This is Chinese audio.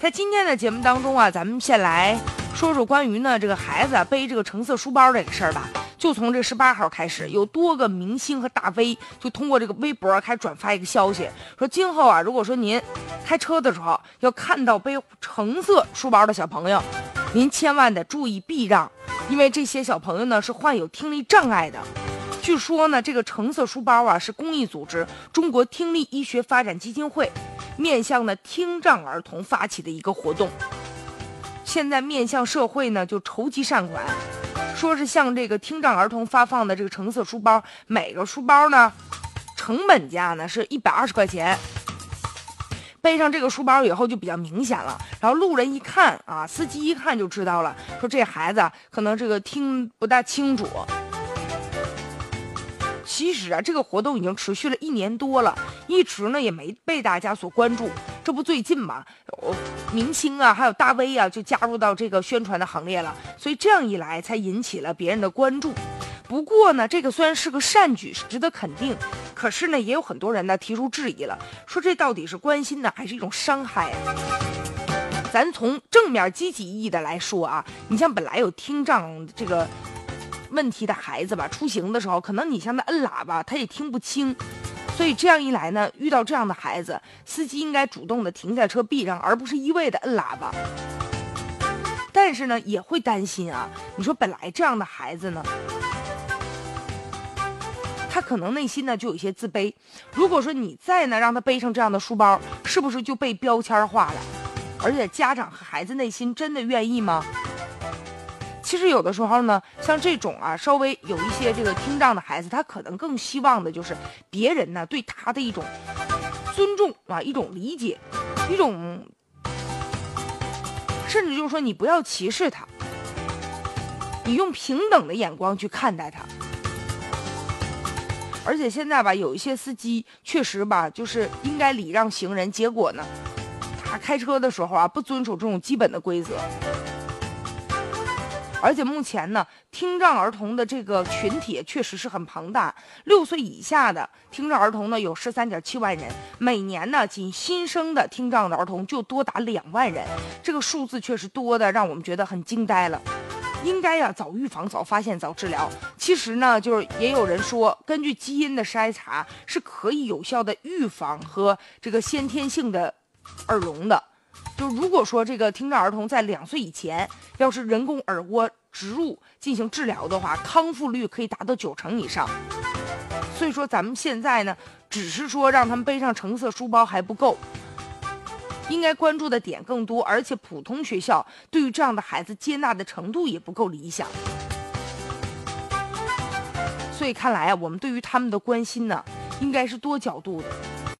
在今天的节目当中啊，咱们先来说说关于呢这个孩子背这个橙色书包这个事儿吧。就从这十八号开始，有多个明星和大 V 就通过这个微博开始转发一个消息，说今后啊，如果说您开车的时候要看到背橙色书包的小朋友，您千万得注意避让，因为这些小朋友呢是患有听力障碍的。据说呢，这个橙色书包啊是公益组织中国听力医学发展基金会面向的听障儿童发起的一个活动，现在面向社会呢就筹集善款。说是向这个听障儿童发放的这个橙色书包，每个书包呢，成本价呢是一百二十块钱。背上这个书包以后就比较明显了，然后路人一看啊，司机一看就知道了，说这孩子可能这个听不大清楚。其实啊，这个活动已经持续了一年多了，一直呢也没被大家所关注。这不最近嘛，明星啊，还有大 V 啊，就加入到这个宣传的行列了。所以这样一来，才引起了别人的关注。不过呢，这个虽然是个善举，是值得肯定，可是呢，也有很多人呢提出质疑了，说这到底是关心呢，还是一种伤害啊？咱从正面积极意义的来说啊，你像本来有听障这个。问题的孩子吧，出行的时候，可能你向他摁喇叭，他也听不清，所以这样一来呢，遇到这样的孩子，司机应该主动的停下车避让，而不是一味的摁喇叭。但是呢，也会担心啊，你说本来这样的孩子呢，他可能内心呢就有些自卑，如果说你再呢让他背上这样的书包，是不是就被标签化了？而且家长和孩子内心真的愿意吗？其实有的时候呢，像这种啊，稍微有一些这个听障的孩子，他可能更希望的就是别人呢对他的一种尊重啊，一种理解，一种，甚至就是说你不要歧视他，你用平等的眼光去看待他。而且现在吧，有一些司机确实吧，就是应该礼让行人，结果呢，他开车的时候啊，不遵守这种基本的规则。而且目前呢，听障儿童的这个群体确实是很庞大。六岁以下的听障儿童呢有十三点七万人，每年呢仅新生的听障的儿童就多达两万人，这个数字确实多的让我们觉得很惊呆了。应该呀，早预防、早发现、早治疗。其实呢，就是也有人说，根据基因的筛查是可以有效的预防和这个先天性的耳聋的。就如果说这个听障儿童在两岁以前，要是人工耳蜗植入进行治疗的话，康复率可以达到九成以上。所以说咱们现在呢，只是说让他们背上橙色书包还不够，应该关注的点更多，而且普通学校对于这样的孩子接纳的程度也不够理想。所以看来啊，我们对于他们的关心呢，应该是多角度的。